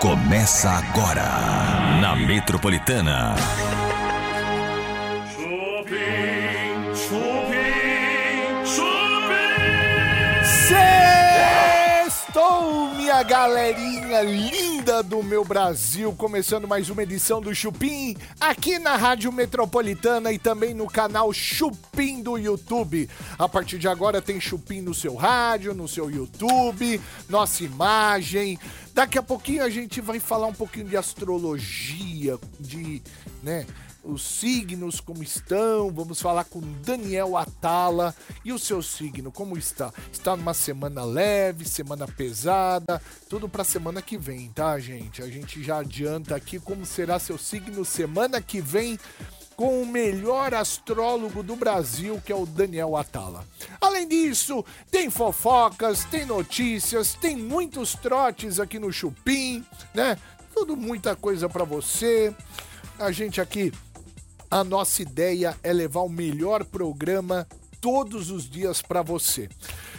Começa agora na Metropolitana. Chupim, chupim, chupim. Sextou, minha galerinha linda do meu Brasil, começando mais uma edição do Chupim, aqui na Rádio Metropolitana e também no canal Chupim do YouTube. A partir de agora tem Chupim no seu rádio, no seu YouTube, nossa imagem. Daqui a pouquinho a gente vai falar um pouquinho de astrologia, de, né, os signos como estão. Vamos falar com Daniel Atala. E o seu signo, como está? Está numa semana leve, semana pesada, tudo para semana que vem, tá, gente? A gente já adianta aqui como será seu signo semana que vem com o melhor astrólogo do Brasil, que é o Daniel Atala. Além disso, tem fofocas, tem notícias, tem muitos trotes aqui no Chupim, né? Tudo muita coisa para você. A gente aqui a nossa ideia é levar o melhor programa todos os dias para você.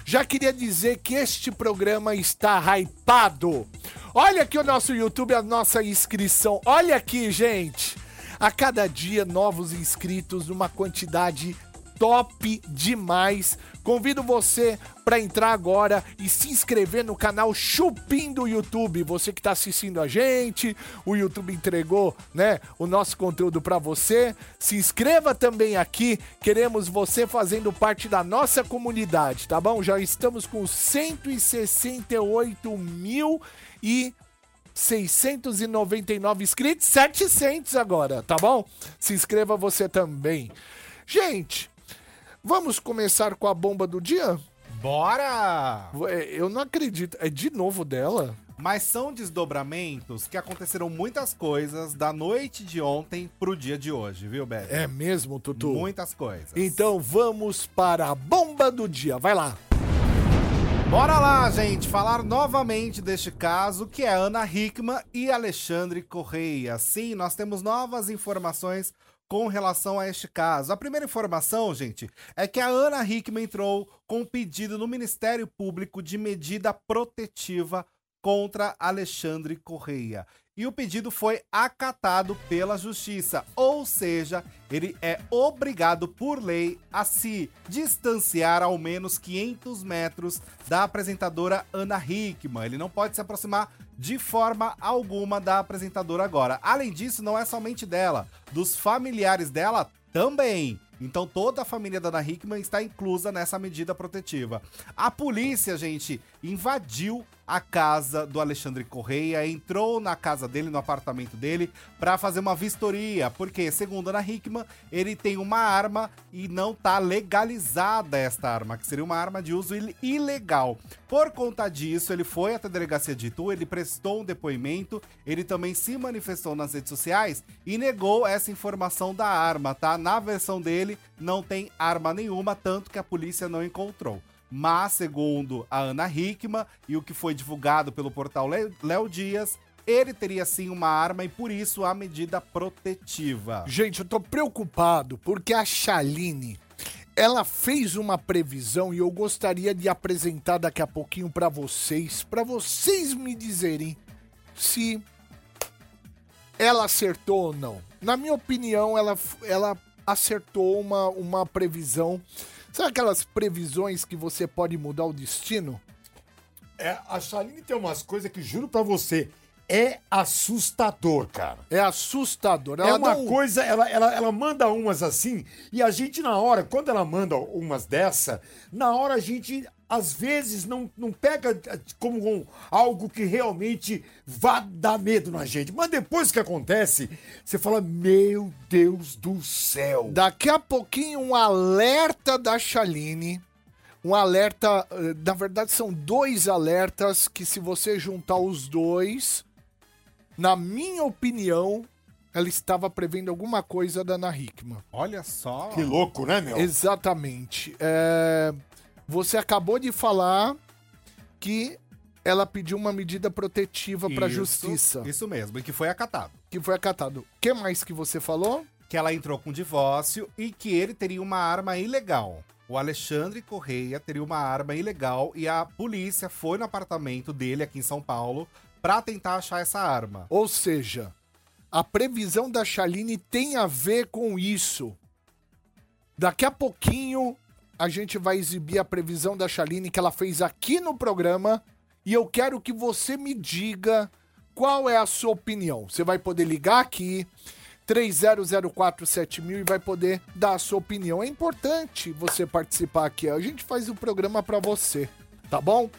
Já queria dizer que este programa está hypado. Olha aqui o nosso YouTube, a nossa inscrição. Olha aqui, gente. A cada dia novos inscritos numa quantidade top demais. Convido você para entrar agora e se inscrever no canal Chupim do YouTube. Você que está assistindo a gente, o YouTube entregou, né, o nosso conteúdo para você. Se inscreva também aqui. Queremos você fazendo parte da nossa comunidade, tá bom? Já estamos com 168 mil e 699 inscritos, 700 agora, tá bom? Se inscreva você também. Gente, vamos começar com a bomba do dia? Bora! É, Eu não acredito. É de novo dela? Mas são desdobramentos que aconteceram muitas coisas da noite de ontem pro dia de hoje, viu, Beto? É mesmo, Tutu? Muitas coisas. Então vamos para a bomba do dia. Vai lá. Bora lá, gente, falar novamente deste caso que é Ana Hickman e Alexandre Correia. Sim, nós temos novas informações com relação a este caso. A primeira informação, gente, é que a Ana Hickman entrou com um pedido no Ministério Público de medida protetiva contra Alexandre Correia. E o pedido foi acatado pela justiça, ou seja, ele é obrigado por lei a se distanciar ao menos 500 metros da apresentadora Ana Hickman. Ele não pode se aproximar de forma alguma da apresentadora agora. Além disso, não é somente dela, dos familiares dela também. Então toda a família da Ana Hickman está inclusa nessa medida protetiva. A polícia, gente, invadiu a casa do Alexandre Correia, entrou na casa dele, no apartamento dele, para fazer uma vistoria, porque, segundo Ana Hickman, ele tem uma arma e não tá legalizada esta arma, que seria uma arma de uso il- ilegal. Por conta disso, ele foi até a delegacia de Itu, ele prestou um depoimento, ele também se manifestou nas redes sociais e negou essa informação da arma, tá? Na versão dele, não tem arma nenhuma, tanto que a polícia não encontrou. Mas, segundo a Ana Hickman e o que foi divulgado pelo portal Léo Dias, ele teria sim uma arma e por isso a medida protetiva. Gente, eu tô preocupado porque a Chaline, ela fez uma previsão e eu gostaria de apresentar daqui a pouquinho pra vocês, pra vocês me dizerem se ela acertou ou não. Na minha opinião, ela, ela acertou uma, uma previsão. Sabe aquelas previsões que você pode mudar o destino? É, a Chaline tem umas coisas que, juro pra você, é assustador, cara. É assustador. é Ela uma não- coisa, ela, ela, ela manda umas assim, e a gente na hora, quando ela manda umas dessa, na hora a gente, às vezes, não, não pega eh, como um- algo que realmente vá dar medo na gente. Mas depois que acontece, você fala, meu Deus do céu. Daqui a pouquinho, um alerta da Chaline. Um alerta, eh, na verdade, são dois alertas que, se você juntar os dois, na minha opinião, ela estava prevendo alguma coisa da Ana Hickman. Olha só. Que louco, né, meu? Exatamente. É, Você acabou de falar que ela pediu uma medida protetiva para a justiça, Isso mesmo, e que foi acatado. que foi acatado. O que mais que você falou? Que ela entrou com divórcio e que ele teria uma arma ilegal. O Alexandre Correia teria uma arma ilegal e a polícia foi no apartamento dele aqui em São Paulo pra tentar achar essa arma. Ou seja, a previsão da Chaline tem a ver com isso. Daqui a pouquinho a gente vai exibir a previsão da Chaline que ela fez aqui no programa e eu quero que você me diga qual é a sua opinião. Você vai poder ligar aqui 30047000 e vai poder dar a sua opinião. É importante você participar aqui. A gente faz o programa para você, tá bom?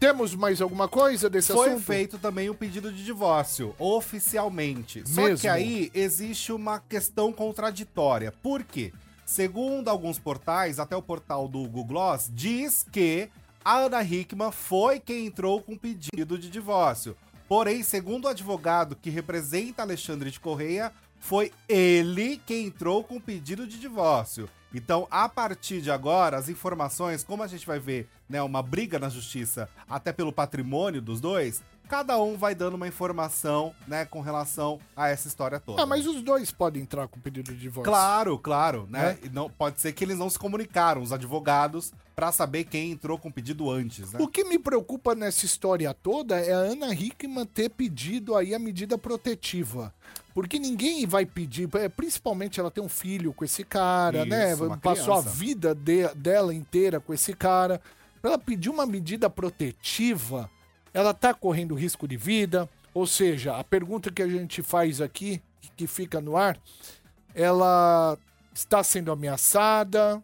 Temos mais alguma coisa desse Foi assunto? feito também o pedido de divórcio, oficialmente. Só Mesmo? que aí existe uma questão contraditória. Por quê? Segundo alguns portais, até o portal do Google Gloss, diz que a Ana Hickman foi quem entrou com pedido de divórcio. Porém, segundo o advogado que representa Alexandre de Correia, foi ele quem entrou com pedido de divórcio. Então, a partir de agora, as informações, como a gente vai ver, né, uma briga na justiça até pelo patrimônio dos dois, cada um vai dando uma informação, né, com relação a essa história toda. Ah, mas os dois podem entrar com pedido de divórcio. Claro, claro, né? É? Não, pode ser que eles não se comunicaram, os advogados, pra saber quem entrou com o pedido antes, né? O que me preocupa nessa história toda é a Ana Hickman ter pedido aí a medida protetiva. Porque ninguém vai pedir, é, principalmente ela tem um filho com esse cara, Isso, né? Passou a criança. vida de- dela inteira com esse cara. Pra ela pedir uma medida protetiva, ela tá correndo risco de vida. Ou seja, a pergunta que a gente faz aqui, que fica no ar, ela está sendo ameaçada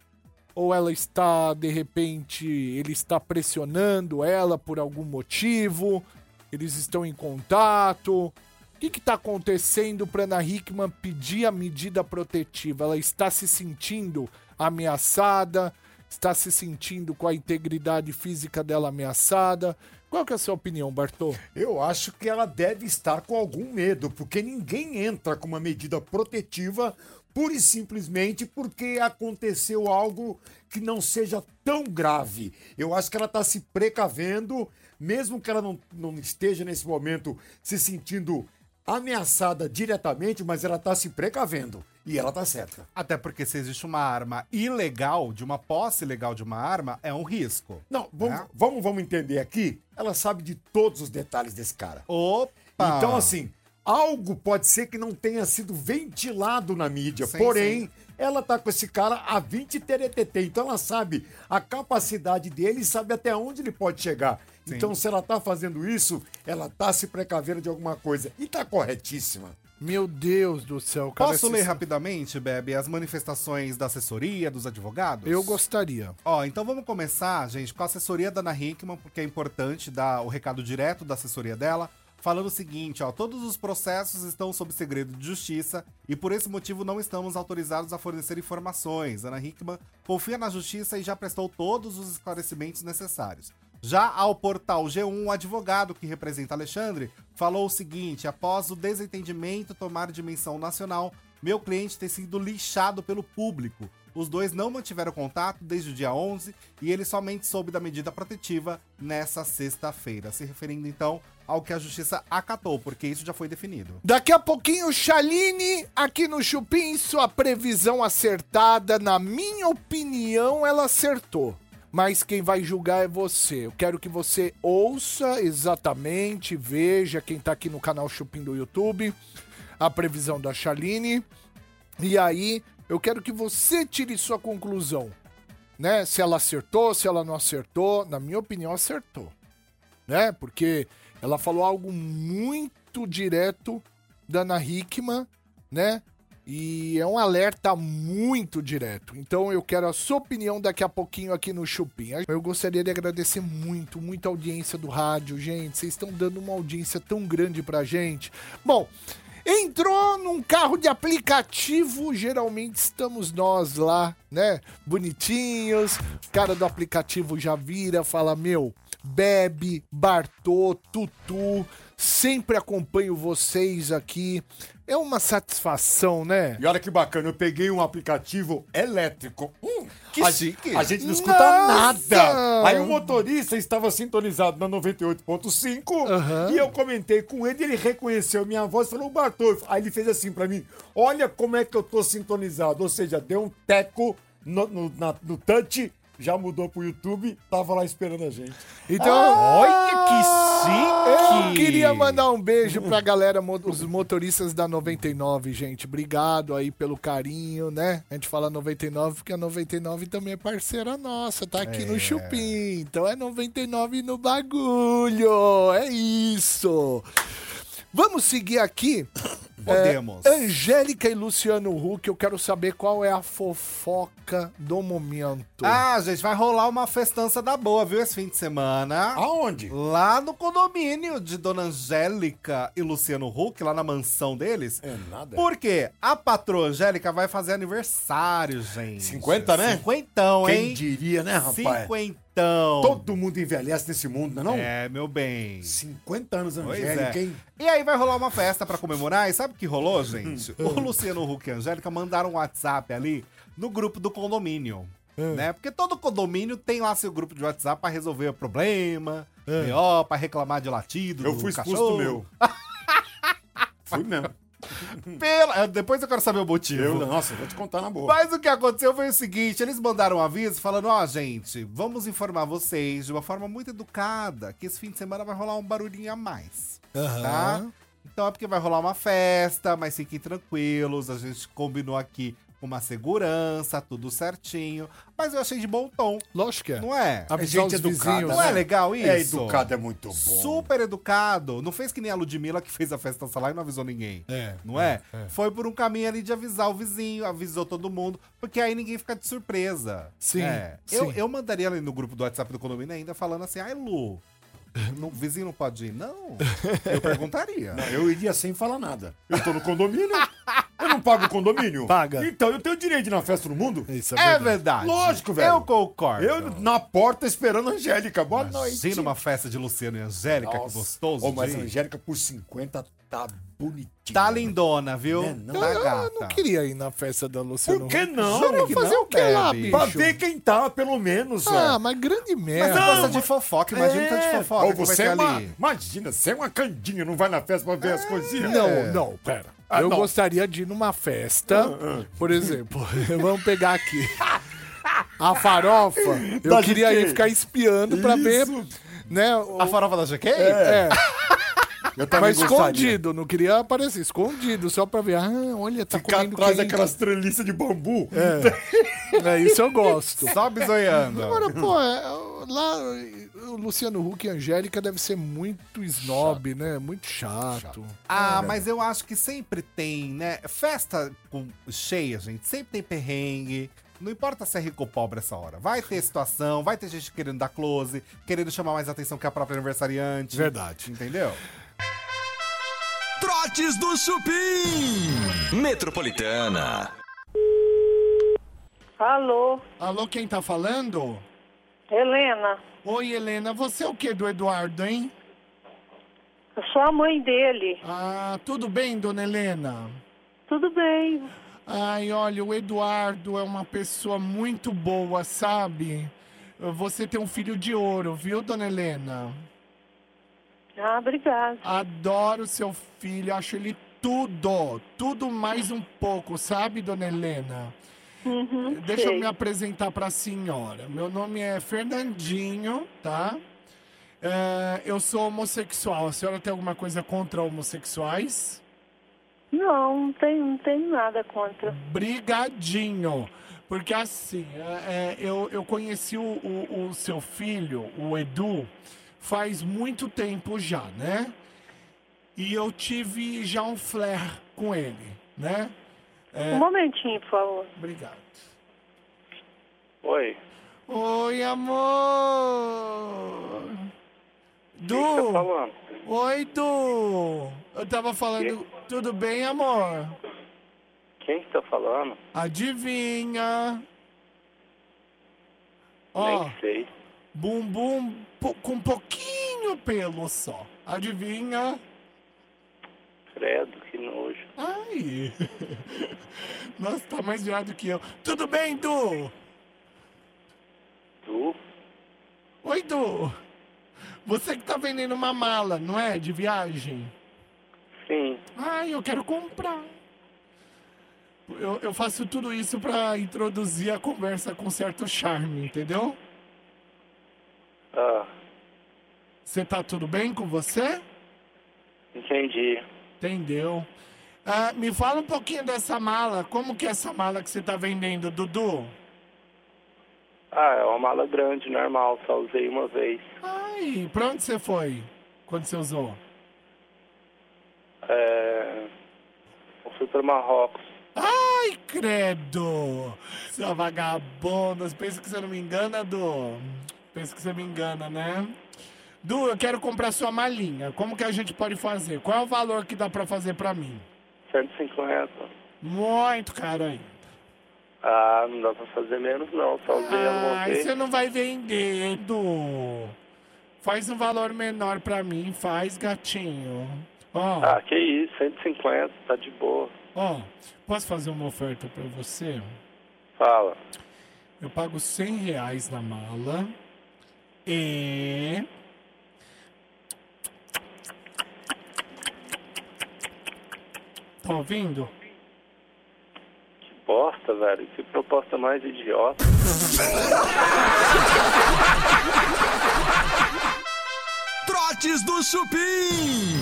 ou ela está de repente ele está pressionando ela por algum motivo eles estão em contato? O que está acontecendo para Ana Hickman pedir a medida protetiva? Ela está se sentindo ameaçada? Está se sentindo com a integridade física dela ameaçada qual que é a sua opinião Bartô? Eu acho que ela deve estar com algum medo, porque ninguém entra com uma medida protetiva pura e simplesmente porque aconteceu algo que não seja tão grave. Eu acho que ela está se precavendo, mesmo que ela não, não esteja nesse momento se sentindo ameaçada diretamente, mas ela está se precavendo. E ela tá certa. Até porque se existe uma arma ilegal, de uma posse ilegal de uma arma, é um risco. Não, vamos, É? vamos, vamos entender aqui. Ela sabe de todos os detalhes desse cara. Opa! Então, assim, algo pode ser que não tenha sido ventilado na mídia, Sim, porém, sim. ela tá com esse cara há 20 teretetê, então ela sabe a capacidade dele e sabe até onde ele pode chegar. Sim. Então, se ela tá fazendo isso, ela tá se precavendo de alguma coisa. E tá corretíssima. Meu Deus do céu, cara. Posso ler rapidamente, Bebe, as manifestações da assessoria, dos advogados? Eu gostaria. Ó, então vamos começar, gente, com a assessoria da Ana Hickman, porque é importante dar o recado direto da assessoria dela, falando o seguinte, ó, todos os processos estão sob segredo de justiça e por esse motivo não estamos autorizados a fornecer informações. Ana Hickman confia na justiça e já prestou todos os esclarecimentos necessários. Já ao portal G1, o advogado que representa Alexandre falou o seguinte: após o desentendimento tomar dimensão nacional, meu cliente tem sido lixado pelo público. Os dois não mantiveram contato desde o dia 11 e ele somente soube da medida protetiva nessa sexta-feira, se referindo então ao que a justiça acatou, porque isso já foi definido. Daqui a pouquinho, Chaline, aqui no Chupim, sua previsão acertada. Na minha opinião, ela acertou. Mas quem vai julgar é você. Eu quero que você ouça exatamente, veja quem tá aqui no canal Chupim do YouTube, a previsão da Chaline. E aí, eu quero que você tire sua conclusão. Né? Se ela acertou, se ela não acertou. Na minha opinião, acertou né? Porque ela falou algo muito direto da Ana Hickman, né? E é um alerta muito direto. Então eu quero a sua opinião daqui a pouquinho aqui no Chupim. Eu gostaria de agradecer muito, muito a audiência do rádio, gente. Vocês estão dando uma audiência tão grande pra gente. Bom, entrou num carro de aplicativo, geralmente estamos nós lá, né? Bonitinhos. O cara do aplicativo já vira, fala: Meu, Bebe, Bartô, Tutu, sempre acompanho vocês aqui. É uma satisfação, né? E olha que bacana, eu peguei um aplicativo elétrico. Hum, Que a, chique. A gente não escuta Nossa! nada. Aí o motorista estava sintonizado na 98.5 Aham. e eu comentei com ele, ele reconheceu minha voz e falou, Bartô. Aí ele fez assim pra mim, olha como é que eu tô sintonizado. Ou seja, deu um teco no, no, na- no touch, já mudou pro YouTube, tava lá esperando a gente. Então, Olha que chique! eu queria mandar um beijo pra galera, os motoristas da 99, gente. Obrigado aí pelo carinho, né? A gente fala 99 porque a 99 também é parceira nossa, tá aqui no Chupim. Então é 99 no bagulho. É isso. Vamos seguir aqui. Podemos. É, Angélica e Luciano Huck, eu quero saber qual é a fofoca do momento. Ah, gente, vai rolar uma festança da boa, viu, esse fim de semana. Aonde? Lá no condomínio de Dona Angélica e Luciano Huck, lá na mansão deles. É nada. Por quê? A patroa Angélica vai fazer aniversário, gente. 50, né? Cinquentão, Quem hein? diria, né, rapaz? Cinquentão. Todo mundo envelhece nesse mundo, não é não? É, meu bem. 50 anos, Angélica, é. hein? E aí vai rolar uma festa pra comemorar. E sabe o que rolou, gente? o Luciano Huck e a Angélica mandaram um WhatsApp ali no grupo do condomínio. Né? Porque todo condomínio tem lá seu grupo de WhatsApp pra resolver problema, ó, pra reclamar de latido. Eu fui expulso cachorro. do meu. Fui mesmo. Pela... Depois eu quero saber o motivo. Eu, nossa, vou te contar na boa. Mas o que aconteceu foi o seguinte: eles mandaram um aviso falando: ó, gente, vamos informar vocês de uma forma muito educada que esse fim de semana vai rolar um barulhinho a mais. Tá? Então é porque vai rolar uma festa, mas fiquem tranquilos. A gente combinou aqui uma segurança, tudo certinho. Mas eu achei de bom tom, Lógico que é. não é? Avisar gente os educada, vizinhos. Não é né? legal isso? É educado, é muito bom. Super educado. Não fez que nem a Ludmilla que fez a festa lá e não avisou ninguém. É, Não é? Foi por um caminho ali de avisar o vizinho, avisou todo mundo, porque aí ninguém fica de surpresa. Sim, É. Eu, sim. eu mandaria ali no grupo do WhatsApp do condomínio ainda falando assim, ai Lu, o vizinho não pode ir? Não. Eu perguntaria. Não, eu iria sem falar nada. Eu tô no condomínio, eu não pago o condomínio. Paga. Então eu tenho direito de ir na festa do mundo. Isso É verdade. verdade. Lógico, velho. Eu concordo. Eu na porta esperando a Angélica. Boa noite. Imagina uma festa de Luciano e Angélica, que Nossa. gostoso. Ô, mas a. Angélica por 50 tá bonitinha. Tá lindona, viu? Né, não? Tá Eu, eu gata. não queria ir na festa da Luciana. Por que não? Jura que fazer o que lá, Bebe. bicho? Pra ver quem tá, pelo menos. Ah, é. mas grande Mas merda. Não, gosta mas- de fofoca, imagina tanto de É. fofoca Ou que você é uma, ali. Imagina, você é uma candinha, não vai na festa pra ver as coisinhas. Não, não, pera. Ah, eu não. gostaria de ir numa festa, por exemplo, vamos pegar aqui. A farofa, eu Da queria GK. ir ficar espiando pra ver, Isso. né? o- A farofa da GK? é, Eu também mas gostaria. escondido, não queria aparecer, escondido, só pra ver. Ah, olha, tá Ficar comendo atrás daquelas treliças de bambu. É, isso eu gosto. Só bisoiando. Agora, pô, é, lá o Luciano Huck e a Angélica deve ser muito snob, né? Muito chato. Ah, mas eu acho que sempre tem, né? Festa com cheia, gente, sempre tem perrengue. Não importa se é rico ou pobre essa hora. Vai ter situação, vai ter gente querendo dar close, querendo chamar mais atenção que a própria aniversariante. Verdade. Entendeu? Trotes do Chupim. Metropolitana. Alô, Alô, quem tá falando? Helena, Oi, Helena, você é o que do Eduardo, hein? eu sou a mãe dele. Ah, tudo bem, dona Helena? Tudo bem. Ai, olha, o Eduardo é uma pessoa muito boa, sabe? Você tem um filho de ouro, viu, dona Helena? Ah, obrigada. Adoro seu filho, acho ele tudo, tudo mais um pouco, sabe, dona Helena? Uhum, Deixa eu sei. me apresentar para a senhora. Meu nome é Fernandinho, tá? É, eu sou homossexual. A senhora tem alguma coisa contra homossexuais? Não, não tenho, não tenho nada contra. Brigadinho. Porque assim, é, é, eu, eu conheci o, o, o seu filho, o Edu, faz muito tempo já, né? E eu tive já um flare com ele, né? Um momentinho, por favor. Obrigado. Oi, Oi, amor! o que que tá Du! falando? Oi, Du! Eu tava falando. Tudo bem, amor? Quem que tá falando? Adivinha? Ó, Nem sei. bumbum com pouquinho pelo só. Adivinha? Credo, que nojo. Ai! Nossa, tá mais viado que eu. Tudo bem, Du? Tu? Oi, Du! Você que tá vendendo uma mala, não é? De viagem? Sim. Ai, eu quero comprar. Eu, eu faço tudo isso pra introduzir a conversa com certo charme, entendeu? Ah, Você tá tudo bem com você? entendi. Entendeu? Ah, me fala um pouquinho dessa mala. Como que é essa mala que você tá vendendo, Dudu? Ah, é uma mala grande, normal, só usei uma vez. Ai, pra onde você foi quando você usou? É... Eu fui para Marrocos. Ai, credo! Sua vagabunda, pensa que você não me engana, Du? Pensa que você me engana, né? Du, eu quero comprar sua malinha. Como que a gente pode fazer? Qual é o valor que dá pra fazer pra mim? 150. Muito caro ainda. Ah, não dá pra fazer menos não, só uma Ai, vez. você não vai vender, Du. Faz um valor menor pra mim, faz, gatinho. Ó, Ah, que isso, 150, tá de boa. ó, posso fazer uma oferta pra você? Fala. Eu pago 100 reais na mala e... Tá ouvindo? Que bosta, velho. Que proposta mais idiota. Trotes do Chupim.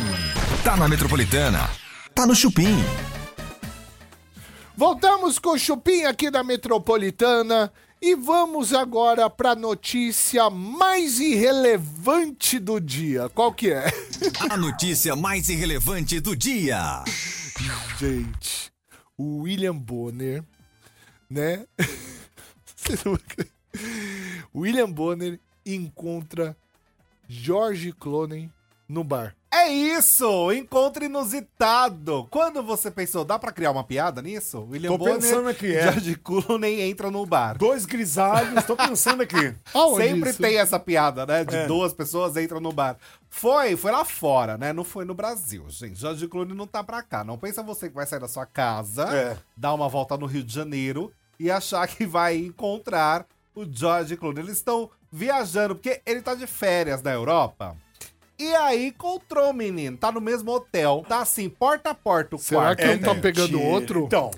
Tá na Metropolitana. Tá no Chupim. Voltamos com o Chupim aqui da Metropolitana e vamos agora pra notícia mais irrelevante do dia. Qual que é? A notícia mais irrelevante do dia. Gente, o William Bonner, né? William Bonner encontra George Clooney no bar. É isso! Encontro inusitado! Quando você pensou, dá pra criar uma piada nisso? William Tô pensando Bonner aqui, e é. George Clooney entra no bar. Dois grisalhos, tô pensando aqui. Aonde Sempre isso? tem essa piada, né? De É. duas pessoas entram no bar. Foi, foi lá fora, né? Não foi no Brasil, gente. George Clooney não tá pra cá. Não pensa você que vai sair da sua casa, É. dar uma volta no Rio de Janeiro e achar que vai encontrar o George Clooney. Eles estão viajando, porque ele tá de férias na Europa. E aí encontrou o menino, tá no mesmo hotel, tá assim, porta a porta o Será quarto. que um tá pegando mentira. outro? Então,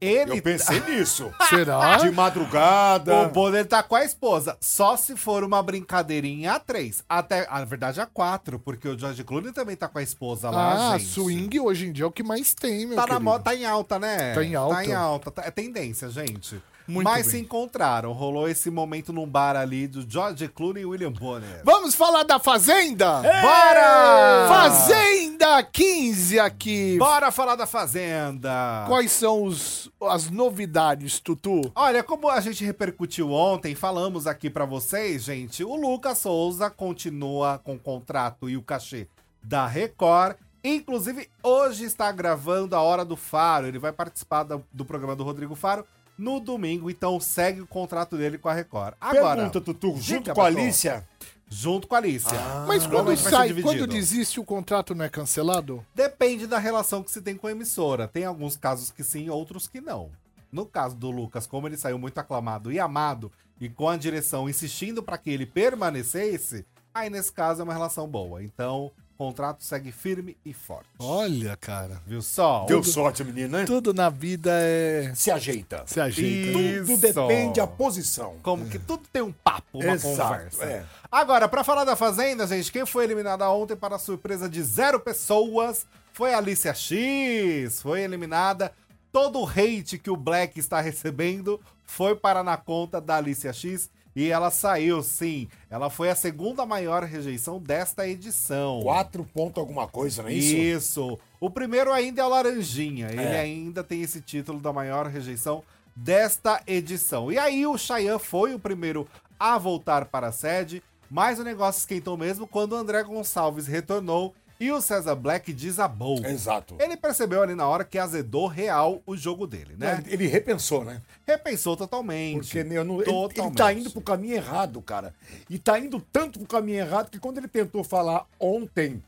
Ele eu pensei nisso. Será? De madrugada. O Bonner tá com a esposa. Só se for uma brincadeirinha a três. Até, na verdade, a quatro, porque o George Clooney também tá com a esposa lá, Ah, gente. swing hoje em dia é o que mais tem, meu Tá na querido. moda, tá em alta, né? Tá em alta. Tá em alta. tá- é tendência, gente. Muito Mas bem. se encontraram. Rolou esse momento num bar ali do George Clooney e William Bonner. Vamos falar da Fazenda? Bora! Fazenda 15 aqui. Bora falar da Fazenda! Quais são os, as novidades, Tutu? Olha, como a gente repercutiu ontem, falamos aqui pra vocês, gente, o Lucas Souza continua com o contrato e o cachê da Record. Inclusive, hoje está gravando a Hora do Faro. Ele vai participar do, do programa do Rodrigo Faro no domingo, então segue o contrato dele com a Record. Agora, Pergunta, Tutu, diga, junto com a. Alicia. junto com a Alicia. Mas quando sai, quando desiste, o contrato não é cancelado? Depende da relação que se tem com a emissora. Tem alguns casos que sim, outros que não. No caso do Lucas, como ele saiu muito aclamado e amado, e com a direção insistindo para que ele permanecesse, aí nesse caso é uma relação boa. Então, contrato segue firme e forte. Olha, cara. Viu só? Deu O- sorte, menina, né? Tudo na vida é. Se ajeita. Se ajeita. Isso. Tudo depende da posição. Como que tudo tem um papo, uma Exato, conversa. é. Agora, pra falar da Fazenda, gente, quem foi eliminada ontem para a surpresa de zero pessoas foi a Alicia X. Foi eliminada. Todo o hate que o Black está recebendo foi para na conta da Alicia X. E ela saiu, sim. Ela foi a segunda maior rejeição desta edição. Quatro pontos alguma coisa, não é isso? Isso. O primeiro ainda é o Laranjinha. Ele É. ainda tem esse título da maior rejeição desta edição. E aí o Chayanne foi o primeiro a voltar para a sede, mas o negócio esquentou mesmo quando o André Gonçalves retornou e o César Black desabou. Exato. Ele percebeu ali na hora que azedou real o jogo dele, né? Ele repensou, né? Repensou totalmente. Porque eu não- ele, ele Totalmente. tá indo pro caminho errado, cara. E tá indo tanto pro caminho errado que quando ele tentou falar ontem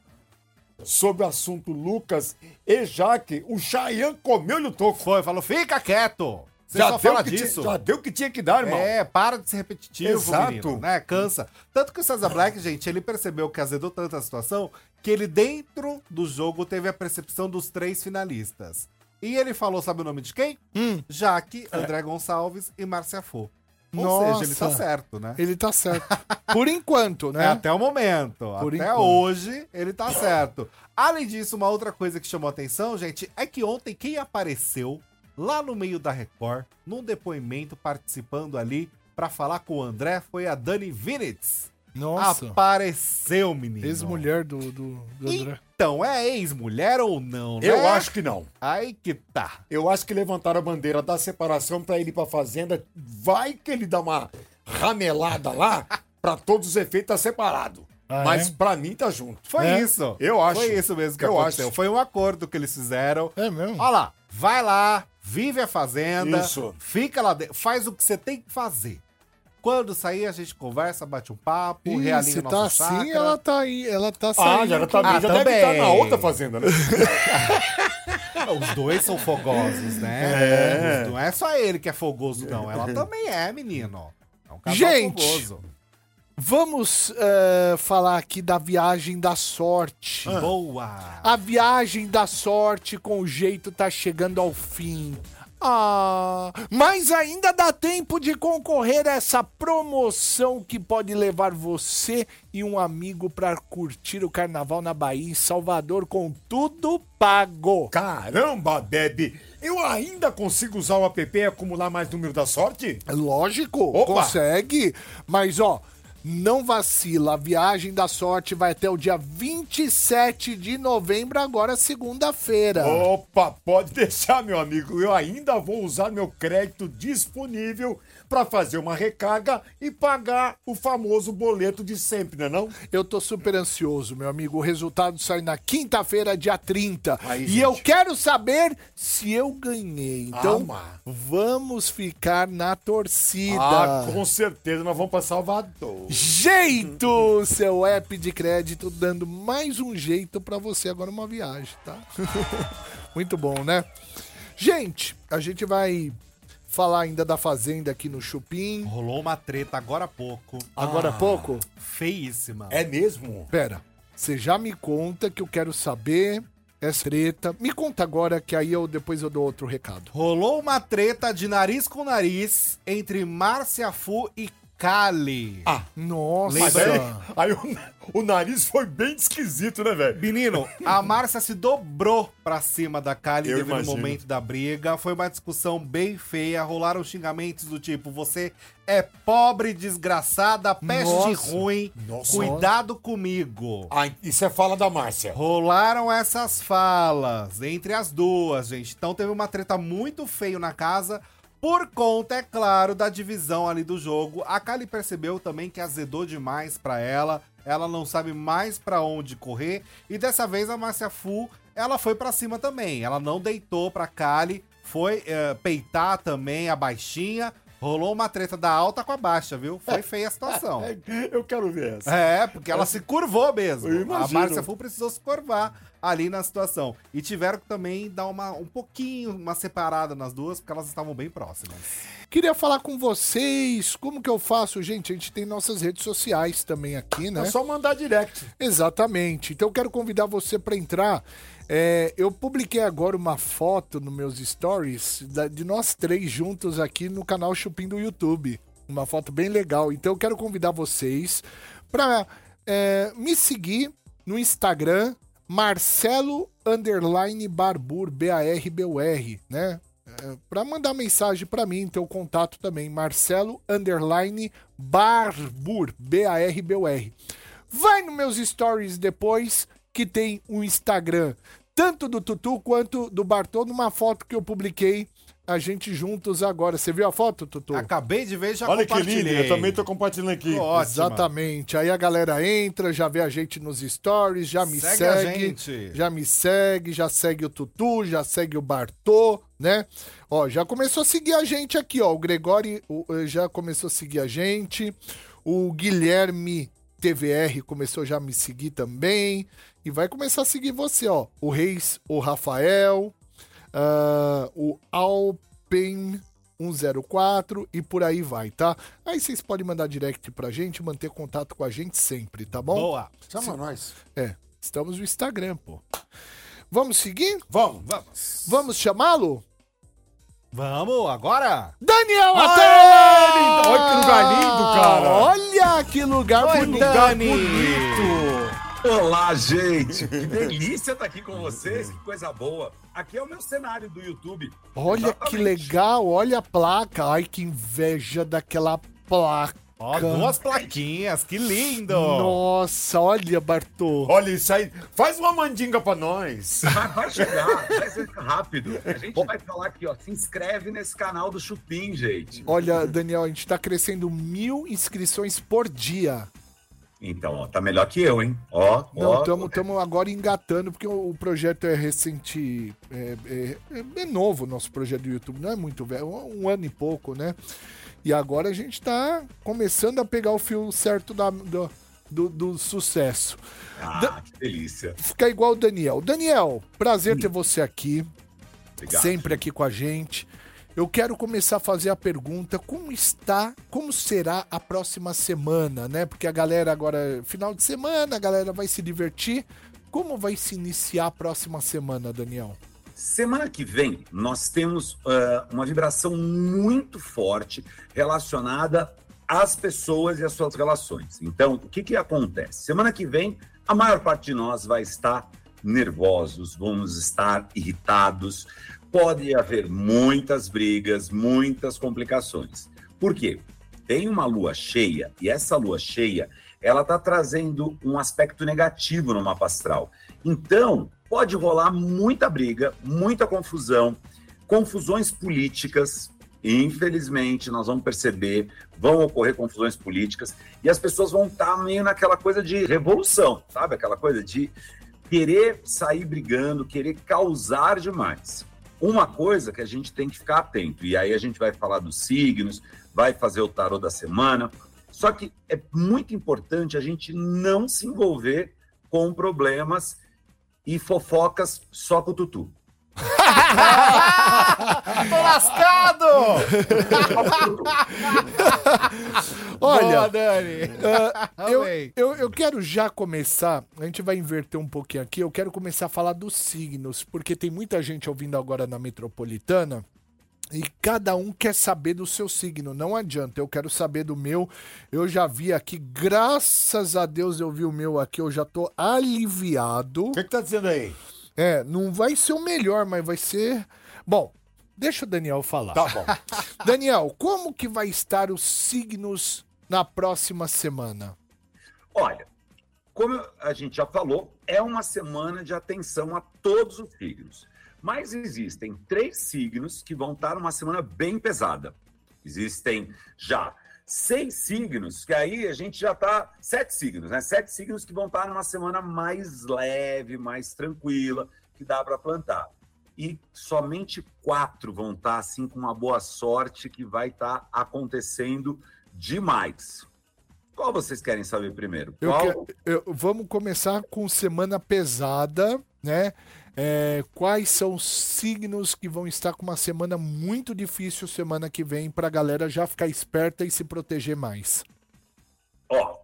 sobre o assunto Lucas e Jaque, o Chayanne comeu-lhe o toco. Foi, falou, fica quieto. Você já só deu fala disso. Tinha, já deu o que tinha que dar, irmão. É, para de ser repetitivo, Exato. menino, né? Cansa. Tanto que o César Black, gente, ele percebeu que azedou tanto a situação que ele, dentro do jogo, teve a percepção dos três finalistas. E ele falou, sabe o nome de quem? Hum. Jaque, André Gonçalves e Márcia Fo. Ou Nossa. seja, ele tá certo, né? Ele tá certo. Por enquanto, É, né? até o momento. Por até enquanto. hoje, ele tá certo. Além disso, uma outra coisa que chamou atenção, gente, é que ontem quem apareceu lá no meio da Record, num depoimento, participando ali pra falar com o André, foi a Dani Vinitz. Nossa. Apareceu, menino. Ex-mulher do, do, do André. Então, é ex-mulher ou não, né? Eu acho que não. Aí que tá. Eu acho que levantaram a bandeira da separação pra ele ir pra fazenda. Vai que ele dá uma ramelada lá, pra todos os efeitos tá separado. Ah, Mas é? pra mim tá junto. Foi É? isso. Eu acho. Foi isso mesmo que Eu aconteceu. acho. Foi um acordo que eles fizeram. É mesmo? Olha lá, vai lá, vive a fazenda, Isso. fica lá dentro, faz o que você tem que fazer. Quando sair, a gente conversa, bate um papo, Ih, realinha se tá nosso assim, chakra. ela tá aí, ela tá Ah, saindo. já, aqui. também, Ah, já deve também. estar na outra fazenda, né? Os dois são fogosos, né? É. Não é só ele que é fogoso, não. Ela também é, menino. É um casal Gente! fogoso. Vamos eh, falar aqui da viagem da sorte. Ah. Boa! A viagem da sorte com o jeito tá chegando ao fim. Ah, mas ainda dá tempo de concorrer a essa promoção que pode levar você e um amigo para curtir o carnaval na Bahia, em Salvador, com tudo pago. Caramba, Bebe! Eu ainda consigo usar o app e acumular mais número da sorte? Lógico, Opa! consegue. Mas ó, não vacila. A viagem da sorte vai até o dia 27 de novembro, agora segunda-feira. Opa, pode deixar, meu amigo. Eu ainda vou usar meu crédito disponível pra fazer uma recarga e pagar o famoso boleto de sempre, né não? Eu tô super ansioso, meu amigo. O resultado sai na quinta-feira, dia 30. Aí, e gente. eu quero saber se eu ganhei. Então, Ah, vamos ficar na torcida. Ah, com certeza nós vamos pra Salvador. Jeito! Seu app de crédito dando mais um jeito pra você agora uma viagem, tá? Muito bom, né? Gente, a gente vai falar ainda da fazenda aqui no Chupim. Rolou uma treta agora há pouco. Agora há pouco. Feíssima. É mesmo? Pera, você já me conta que eu quero saber essa treta. Me conta agora que aí eu depois eu dou outro recado. Rolou uma treta de nariz com nariz entre Márcia Fu e Kali. Ah, Nossa. aí, aí o, o nariz foi bem esquisito, né, velho? Menino, a Márcia se dobrou pra cima da devido no momento da briga. Foi uma discussão bem feia. Rolaram xingamentos do tipo: você é pobre, desgraçada, peste Nossa. ruim. Nossa. Cuidado comigo. Ah, isso é fala da Márcia. Rolaram essas falas entre as duas, gente. Então teve uma treta muito feio na casa. Por conta, é claro, da divisão ali do jogo. A Kali percebeu também que azedou demais pra ela. Ela não sabe mais pra onde correr. E dessa vez a Márcia Fu, ela foi pra cima também. Ela não deitou pra Kali, foi eh, peitar também a baixinha. Rolou uma treta da alta com a baixa, viu? Foi feia a situação. Eu quero ver essa. É, porque ela se curvou mesmo. A. Márcia Fu precisou se curvar ali na situação. E tiveram que também dar uma, um pouquinho, uma separada nas duas, porque elas estavam bem próximas. Queria falar com vocês. Como que eu faço, gente? A gente tem nossas redes sociais também aqui, né? É só mandar direct. Exatamente. Então eu quero convidar você para entrar. É, eu publiquei agora uma foto nos meus stories da- de nós três juntos aqui no canal Chupim do YouTube. Uma foto bem legal. Então eu quero convidar vocês para me seguir no Instagram Marcelo underline Barbur B A R B U R, né? para mandar mensagem para mim, teu contato também, Marcelo underline Barbur, B-A-R-B-U-R. Vai nos meus stories depois, que tem o Instagram, tanto do Tutu quanto do Bartô, numa foto que eu publiquei, a gente juntos agora. Você viu a foto, Tutu? Acabei de ver, já Olha que compartilhei. lindo, eu também tô compartilhando aqui. Ótima. Exatamente. Aí a galera entra, já vê a gente nos stories, já me Segue segue. a gente. Já me segue, já segue o Tutu, já segue o Bartô, né? Ó, já começou a seguir a gente aqui, ó. O Gregório eh, já começou a seguir a gente. O Guilherme TVR começou já a me seguir também. E vai começar a seguir você, ó. O Reis, o Rafael, ah, o Alpen 104 e por aí vai, tá? Aí vocês podem mandar direct pra gente, manter contato com a gente sempre, tá bom? Boa. Chama nós. É, estamos no Instagram, pô. Vamos seguir? Vamos. Vamos. Vamos chamá-lo? Vamos, agora? Daniel Olha Atala! Olha que lugar lindo, cara. Olha que lugar Oi, bonito! Olá, gente! Que delícia estar aqui com vocês, que coisa boa. Aqui é o meu cenário do YouTube. Olha que Exatamente. legal, olha a placa. Ai, que inveja daquela placa. Ó, duas plaquinhas, que lindo! Nossa, olha, Bartô. Olha isso aí. Faz uma mandinga pra nós. Vai, vai chegar, vai ser rápido. A gente vai falar aqui, ó. Se inscreve nesse canal do Chupim, gente. Olha, Daniel, a gente tá crescendo mil inscrições por dia. Então, ó, tá melhor que eu, hein? Ó, Não, ó. estamos agora engatando, porque o, projeto é recente, é, é- é novo o nosso projeto do YouTube, não é muito velho, um, um ano e pouco, né? E agora a gente tá começando a pegar o fio certo da- do, do, do sucesso. Ah, que delícia. Ficar igual o Daniel. Daniel, prazer ter você aqui, Obrigado. sempre aqui com a gente. Eu quero começar a fazer a pergunta: como está, como será a próxima semana, né? Porque a galera agora, final de semana, a galera vai se divertir. Como vai se iniciar a próxima semana, Daniel? Semana que vem, nós temos ah, uma vibração muito forte relacionada às pessoas e às suas relações. Então, o que, que acontece? Semana que vem, a maior parte de nós vai estar nervosos, vamos estar irritados, pode haver muitas brigas, muitas complicações. Por quê? Tem uma lua cheia, e essa lua cheia, ela está trazendo um aspecto negativo no mapa astral. Então, pode rolar muita briga, muita confusão, confusões políticas. Infelizmente, nós vamos perceber, vão ocorrer confusões políticas e as pessoas vão estar meio naquela coisa de revolução, sabe? Aquela coisa de querer sair brigando, querer causar demais. Uma coisa que a gente tem que ficar atento, e aí a gente vai falar dos signos, vai fazer o tarô da semana, só que é muito importante a gente não se envolver com problemas e fofocas só com o tutu. Tô lascado! Olha, Boa, Dani! Ah, eu, eu, eu quero já começar, a gente vai inverter um pouquinho aqui, eu quero começar a falar dos signos, porque tem muita gente ouvindo agora na metropolitana e cada um quer saber do seu signo. Não adianta, eu quero saber do meu. Eu já vi aqui, graças a Deus eu vi o meu aqui, eu já tô aliviado. O que, que tá dizendo aí? É, não vai ser o melhor, mas vai ser. Bom, deixa o Daniel falar. Tá bom. Daniel, como que vai estar os signos na próxima semana? Olha, como a gente já falou, é uma semana de atenção a todos os signos. Mas existem três signos que vão estar numa semana bem pesada. Existem já seis signos, que aí a gente já tá. Sete signos, né? Sete signos que vão estar numa semana mais leve, mais tranquila, que dá para plantar. E somente quatro vão estar assim com uma boa sorte que vai estar acontecendo demais. Qual vocês querem saber primeiro? Eu Qual? que- eu- vamos começar com semana pesada, né? É, quais são os signos que vão estar com uma semana muito difícil semana que vem pra galera já ficar esperta e se proteger mais? Ó,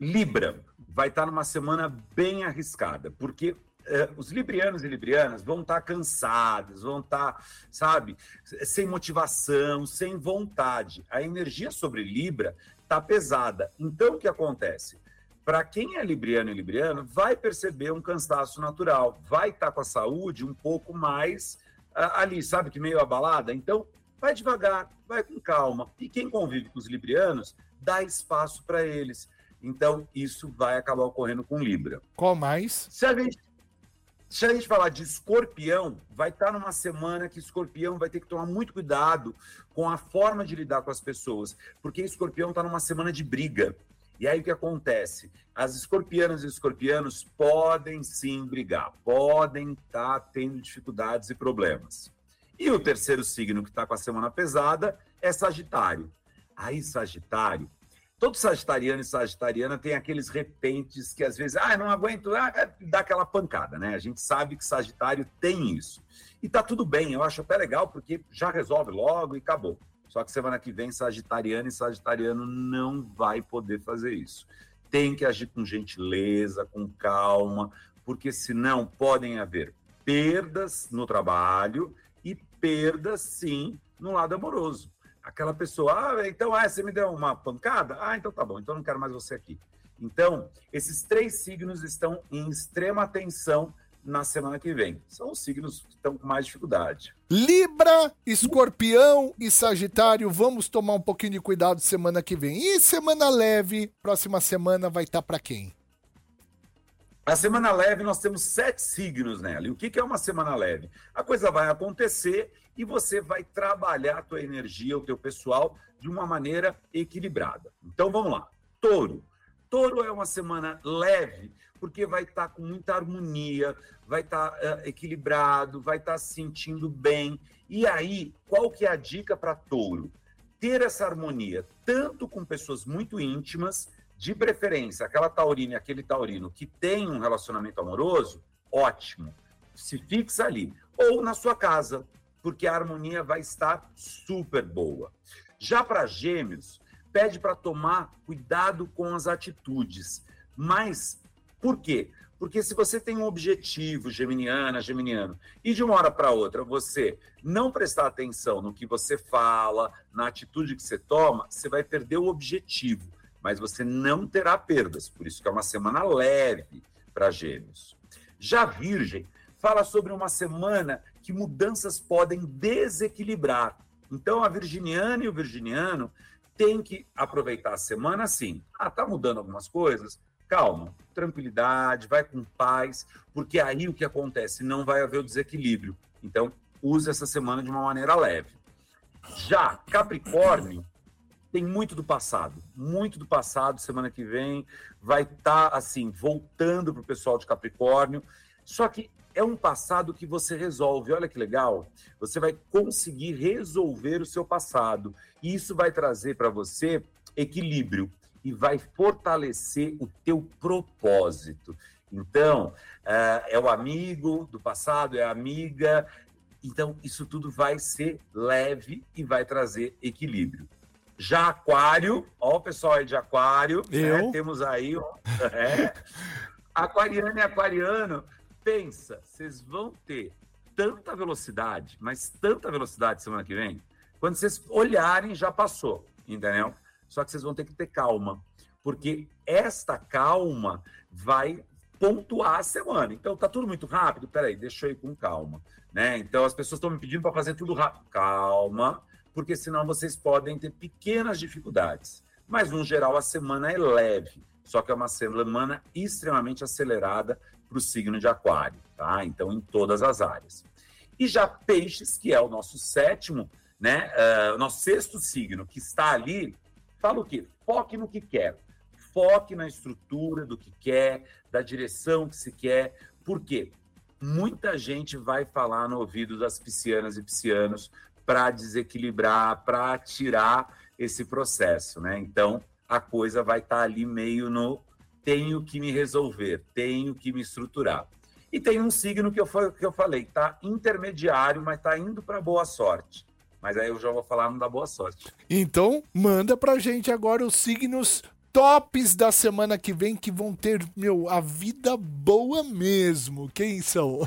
Libra vai estar numa semana bem arriscada, porque eh, os librianos e librianas vão estar cansados, vão estar, sabe, sem motivação, sem vontade. A energia sobre Libra está pesada. Então, o que acontece? Para quem é libriano e libriano, vai perceber um cansaço natural, vai estar com a saúde um pouco mais ah, ali, sabe, que meio abalada. Então, vai devagar, vai com calma. E quem convive com os librianos, dá espaço para eles. Então, isso vai acabar ocorrendo com Libra. Qual mais? Se a gente, se a gente falar de escorpião, vai estar numa semana que escorpião vai ter que tomar muito cuidado com a forma de lidar com as pessoas, porque escorpião está numa semana de briga. E aí o que acontece? As escorpianas e escorpianos podem sim brigar, podem estar tendo dificuldades e problemas. E o terceiro signo que está com a semana pesada é Sagitário. Aí, Sagitário, todo sagitariano e sagitariana tem aqueles repentes que às vezes, ah, não aguento, ah, dá aquela pancada, né? A gente sabe que Sagitário tem isso. E tá tudo bem, eu acho até legal, porque já resolve logo e acabou. Só que semana que vem, sagitariano e sagitariano não vai poder fazer isso. Tem que agir com gentileza, com calma, porque senão podem haver perdas no trabalho e perdas, sim, no lado amoroso. Aquela pessoa, ah, então ah, você me deu uma pancada? Ah, então tá bom, então não quero mais você aqui. Então, esses três signos estão em extrema atenção na semana que vem. São os signos que estão com mais dificuldade. Libra, Escorpião e Sagitário, vamos tomar um pouquinho de cuidado semana que vem. E semana leve, próxima semana vai estar tá para quem? A semana leve, nós temos sete signos nela. E o que é uma semana leve? A coisa vai acontecer e você vai trabalhar a tua energia, o teu pessoal, de uma maneira equilibrada. Então vamos lá. Touro. Touro é uma semana leve, porque vai estar tá com muita harmonia, vai estar tá, uh, equilibrado, vai estar tá se sentindo bem. E aí, qual que é a dica para touro? Ter essa harmonia, tanto com pessoas muito íntimas, de preferência, aquela taurina e aquele taurino que tem um relacionamento amoroso, ótimo. Se fixa ali. Ou na sua casa, porque a harmonia vai estar super boa. Já para gêmeos, pede para tomar cuidado com as atitudes. Mas por quê? Porque se você tem um objetivo, geminiana, geminiano, e de uma hora para outra você não prestar atenção no que você fala, na atitude que você toma, você vai perder o objetivo mas você não terá perdas. Por isso que é uma semana leve para Gêmeos. Já Virgem fala sobre uma semana que mudanças podem desequilibrar. Então a virginiana e o virginiano têm que aproveitar a semana assim. Ah, tá mudando algumas coisas? Calma, tranquilidade, vai com paz, porque aí o que acontece? Não vai haver o desequilíbrio. Então, use essa semana de uma maneira leve. Já Capricórnio tem muito do passado, muito do passado. Semana que vem vai estar tá, assim voltando para o pessoal de Capricórnio. Só que é um passado que você resolve. Olha que legal. Você vai conseguir resolver o seu passado e isso vai trazer para você equilíbrio e vai fortalecer o teu propósito. Então, é, é o amigo do passado, é a amiga. Então, isso tudo vai ser leve e vai trazer equilíbrio. Já Aquário, ó o pessoal aí de Aquário, né? temos aí, ó, é. Aquariano e Aquariano, pensa, vocês vão ter tanta velocidade, mas tanta velocidade semana que vem, quando vocês olharem já passou, entendeu? Só que vocês vão ter que ter calma, porque esta calma vai pontuar a semana. Então tá tudo muito rápido, peraí, deixa eu ir com calma, né? Então as pessoas estão me pedindo para fazer tudo rápido, calma porque senão vocês podem ter pequenas dificuldades. Mas, no geral, a semana é leve, só que é uma semana extremamente acelerada para o signo de Aquário, tá? Então, em todas as áreas. E já Peixes, que é o nosso sétimo, né? Uh, nosso sexto signo, que está ali, fala o quê? Foque no que quer. Foque na estrutura do que quer, da direção que se quer. Por quê? Muita gente vai falar no ouvido das piscianas e piscianos para desequilibrar, para tirar esse processo, né? Então a coisa vai estar tá ali meio no tenho que me resolver, tenho que me estruturar. E tem um signo que eu, que eu falei, tá intermediário, mas tá indo para boa sorte. Mas aí eu já vou falar no da boa sorte. Então, manda pra gente agora os signos tops da semana que vem que vão ter, meu, a vida boa mesmo. Quem são?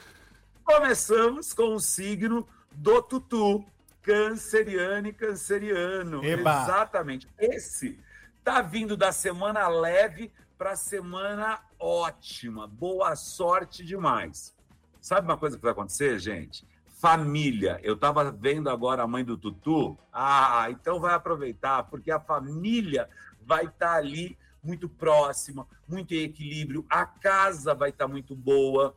Começamos com o signo do Tutu, canceriano e canceriano. Eba. Exatamente. Esse tá vindo da semana leve para semana ótima. Boa sorte demais. Sabe uma coisa que vai acontecer, gente? Família. Eu estava vendo agora a mãe do Tutu. Ah, então vai aproveitar, porque a família vai estar tá ali muito próxima, muito em equilíbrio. A casa vai estar tá muito boa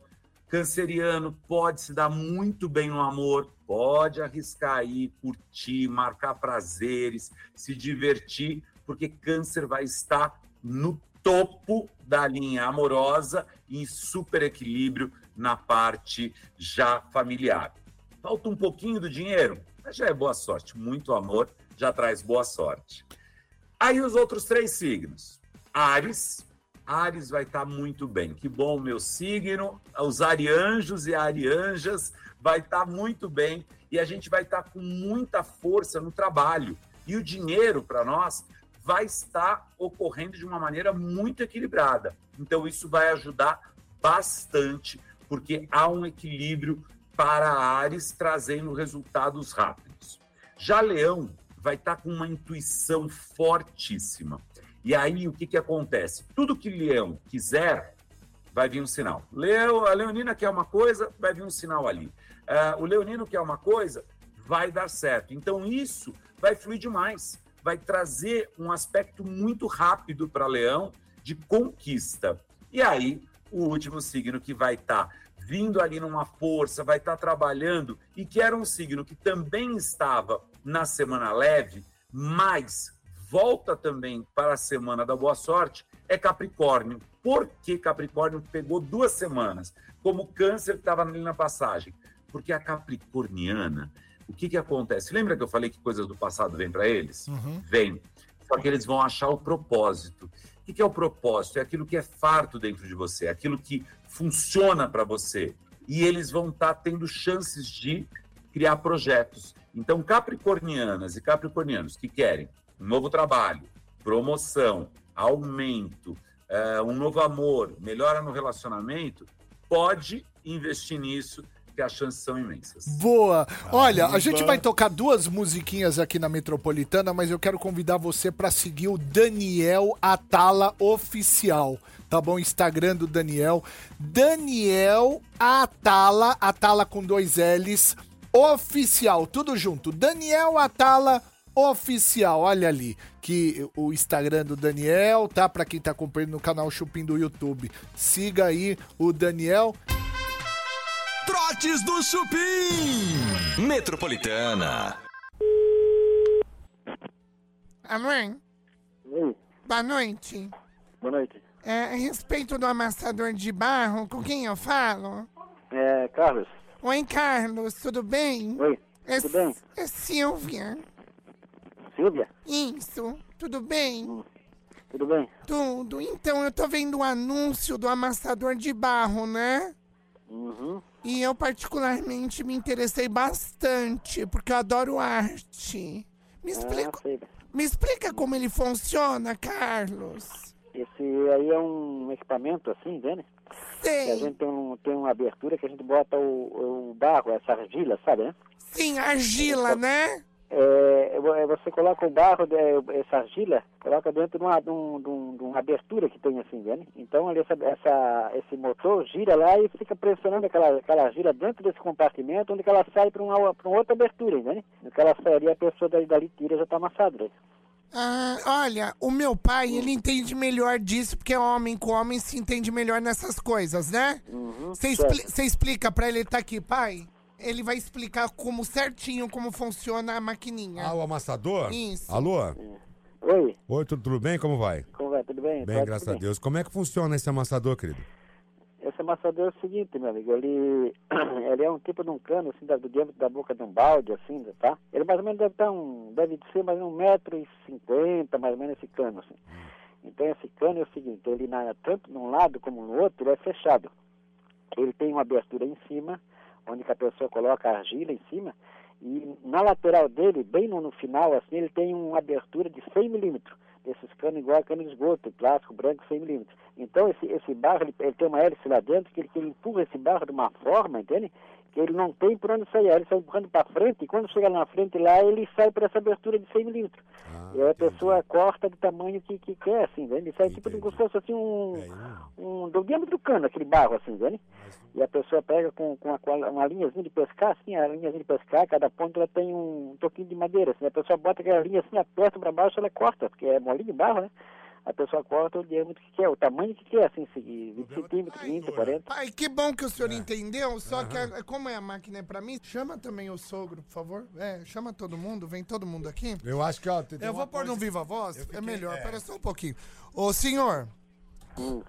Canceriano pode se dar muito bem no amor, pode arriscar aí, curtir, marcar prazeres, se divertir, porque Câncer vai estar no topo da linha amorosa em super equilíbrio na parte já familiar. Falta um pouquinho do dinheiro, mas já é boa sorte. Muito amor já traz boa sorte. Aí os outros três signos: Ares, Ares vai estar tá muito bem. Que bom, meu signo. Os arianjos e arianjas vai estar tá muito bem e a gente vai estar tá com muita força no trabalho. E o dinheiro para nós vai estar ocorrendo de uma maneira muito equilibrada. Então isso vai ajudar bastante, porque há um equilíbrio para Ares trazendo resultados rápidos. Já Leão vai estar com uma intuição fortíssima. E aí o que, que acontece? Tudo que Leão quiser, vai vir um sinal. Leo, a Leonina quer uma coisa, vai vir um sinal ali. Uh, o Leonino quer uma coisa, vai dar certo. Então isso vai fluir demais. Vai trazer um aspecto muito rápido para Leão de conquista. E aí, o último signo que vai estar tá vindo ali numa força, vai estar tá trabalhando, e que era um signo que também estava na semana leve, mas volta também para a semana da boa sorte, é Capricórnio. Por que Capricórnio pegou duas semanas? Como Câncer estava ali na passagem. Porque a Capricorniana, o que, que acontece? Lembra que eu falei que coisas do passado vêm para eles? Uhum. Vem. Só que eles vão achar o propósito. O que, que é o propósito? É aquilo que é farto dentro de você, é aquilo que funciona para você. E eles vão estar tá tendo chances de criar projetos. Então, capricornianas e capricornianos que querem um novo trabalho, promoção, aumento, uh, um novo amor, melhora no relacionamento, pode investir nisso que as chances são imensas. Boa! Olha, a gente vai tocar duas musiquinhas aqui na Metropolitana, mas eu quero convidar você para seguir o Daniel Atala Oficial. Tá bom? Instagram do Daniel. Daniel Atala, Atala com dois L's, oficial, tudo junto. Daniel Atala Oficial, olha ali, que o Instagram do Daniel, tá? Para quem tá acompanhando no canal Chupim do YouTube. Siga aí o Daniel. Trotes do Chupim. Metropolitana. Amor. Oi. Boa noite. Boa noite. É, a respeito do amassador de barro, com quem eu falo? É, Carlos. Oi, Carlos, tudo bem? Oi, é, tudo bem? É Silvia. Silvia? Isso, tudo bem? Hum, tudo bem? Tudo. Então, eu tô vendo o anúncio do amassador de barro, né? Uhum. E eu particularmente me interessei bastante, porque eu adoro arte. Me explica, ah, me explica como ele funciona, Carlos. Esse aí é um equipamento assim? Sei. Que a gente tem, um, tem uma abertura que a gente bota o, o barro, essa argila, sabe, né? Sim, argila, né? É, é, você coloca o barro, essa argila, coloca dentro de uma, de, um, de, um, uma abertura que tem assim, né? Então essa, essa, esse motor gira lá e fica pressionando aquela, aquela argila dentro desse compartimento, onde ela sai para uma, uma outra abertura, né? No que ela sairia, a pessoa dali, dali tira já está amassada. Né? Ah, olha, o meu pai, ele entende melhor disso, porque é homem com homem se entende melhor nessas coisas, né? Você Uhum, expli explica pra ele, ele tá aqui, pai? Ele vai explicar como certinho como funciona a maquininha. Ah, o amassador? Isso. Alô? Oi. Oi, tudo, tudo bem? Como vai? Como vai? Tudo bem? Bem, Tá graças a Deus. Como é que funciona esse amassador, querido? Esse amassador é o seguinte, meu amigo, ele, ele é um tipo de um cano, assim, do diâmetro da boca de um balde, assim, tá? Ele mais ou menos deve estar um, deve ser mais ou menos um metro e cinquenta, mais ou menos, esse cano, assim. Então, esse cano é o seguinte, ele na, tanto num lado como no outro, ele é fechado. Ele tem uma abertura em cima, onde a pessoa coloca a argila em cima, e na lateral dele, bem no, no final, assim, ele tem uma abertura de 100 milímetros, desses canos igual a cano de esgoto, plástico branco 100 milímetros. Então esse, esse barro, ele, ele tem uma hélice lá dentro, que ele, que ele empurra esse barro de uma forma, entende? Que ele não tem por onde sair, ele sai empurrando para frente, e quando chega lá na frente lá, ele sai por essa abertura de 100 milímetros. Ah, e aí a pessoa corta do tamanho que, que quer, assim, entende? Ele sai tipo de como se fosse assim um, um do diâmetro do cano, aquele barro, assim, entende? E a pessoa pega com, com, a, com a- uma linhazinha de pescar, assim, a linhazinha de pescar, cada ponto ela tem um toquinho de madeira, assim, a pessoa bota aquela linha assim, aperta para baixo, ela corta, porque é molinho de barro, né? A pessoa corta o diâmetro que quer, o tamanho que quer, assim, seguir, 20 centímetros, 30, 40. Pai, que bom que o senhor entendeu, só que a- como é a máquina é pra mim, chama também o sogro, por favor. É, chama todo mundo, vem todo mundo aqui. Eu acho que, ó, tem, Eu vou pôr coisa- no Viva Voz, Eu é fiquei- melhor, é. pera só um pouquinho. Ô, senhor,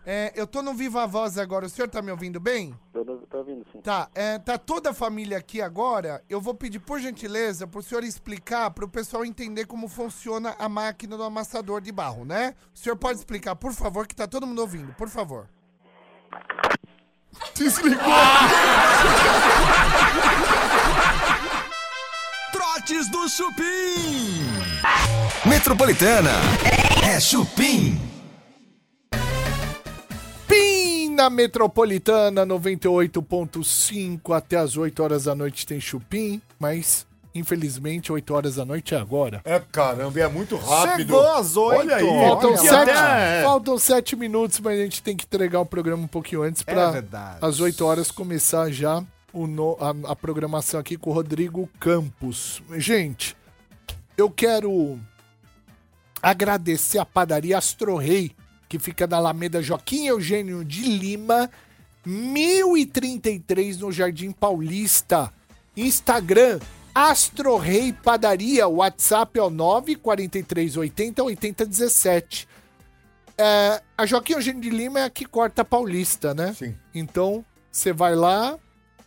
é, eu tô no Viva Voz agora, o senhor tá me ouvindo bem? Tô, tô ouvindo. Tá, é, tá toda a família aqui agora. Eu vou pedir, por gentileza, pro senhor explicar pro pessoal entender como funciona a máquina do amassador de barro, né? O senhor pode explicar, por favor, que tá todo mundo ouvindo, por favor. Se explicou. Trotes do Chupim. Metropolitana é Chupim. Na Metropolitana 98.5 até as 8 horas da noite tem Chupim, mas infelizmente 8 horas da noite é agora. É caramba, é muito rápido. Chegou às oito. Olha aí. Faltam olha, sete, até- faltam sete minutos, mas a gente tem que entregar o programa um pouquinho antes É para verdade. às 8 horas começar já o no- a, a programação aqui com o Rodrigo Campos. Gente, eu quero agradecer a padaria Astro Rei, que fica na Alameda Joaquim Eugênio de Lima, 1033 no Jardim Paulista. Instagram, Astro Rei Padaria. WhatsApp é o 94380 8017. É, a Joaquim Eugênio de Lima é a que corta a Paulista, né? Sim. Então, você vai lá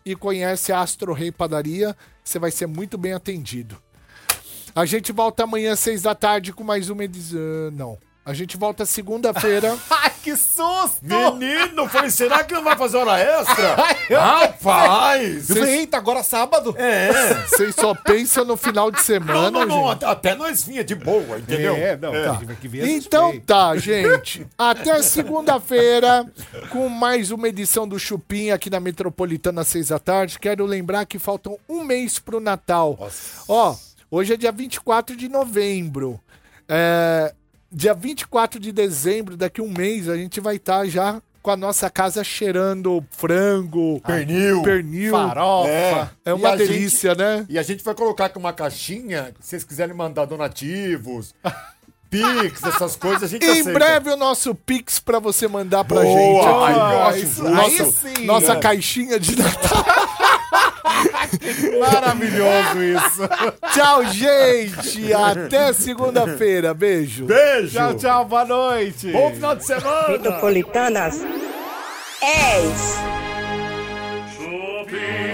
e conhece a Astro Rei Padaria, você vai ser muito bem atendido. A gente volta amanhã às seis da tarde com mais uma edição. Não. A gente volta segunda-feira. Ai, que susto! Menino, falei, será que não vai fazer hora extra? Rapaz! Eu falei, eita, agora é sábado? É. Vocês só pensam no final de Não, semana, não, não, gente. até, até nós vinha de boa, entendeu? É, não, tá. que vir assistir. Então tá, gente. Até segunda-feira com mais uma edição do Chupim aqui na Metropolitana às seis da tarde. Quero lembrar que faltam um mês pro Natal. Ó, hoje é dia 24 de novembro. É, dia 24 de dezembro, daqui um mês, a gente vai estar já com a nossa casa cheirando frango, Pernil. pernil. Farofa. É, É uma delícia, né? E a gente vai colocar aqui uma caixinha, se vocês quiserem mandar donativos, pix, essas coisas, a gente Em aceita. breve o nosso Pix pra você mandar pra Boa, gente. aqui. ai, Nossa, sim. nossa É. caixinha de Natal. Maravilhoso isso. Tchau, gente. Até segunda-feira. Beijo. Beijo. Tchau, tchau. Boa noite. Bom final de semana. Metropolitanas. 10. Chupim.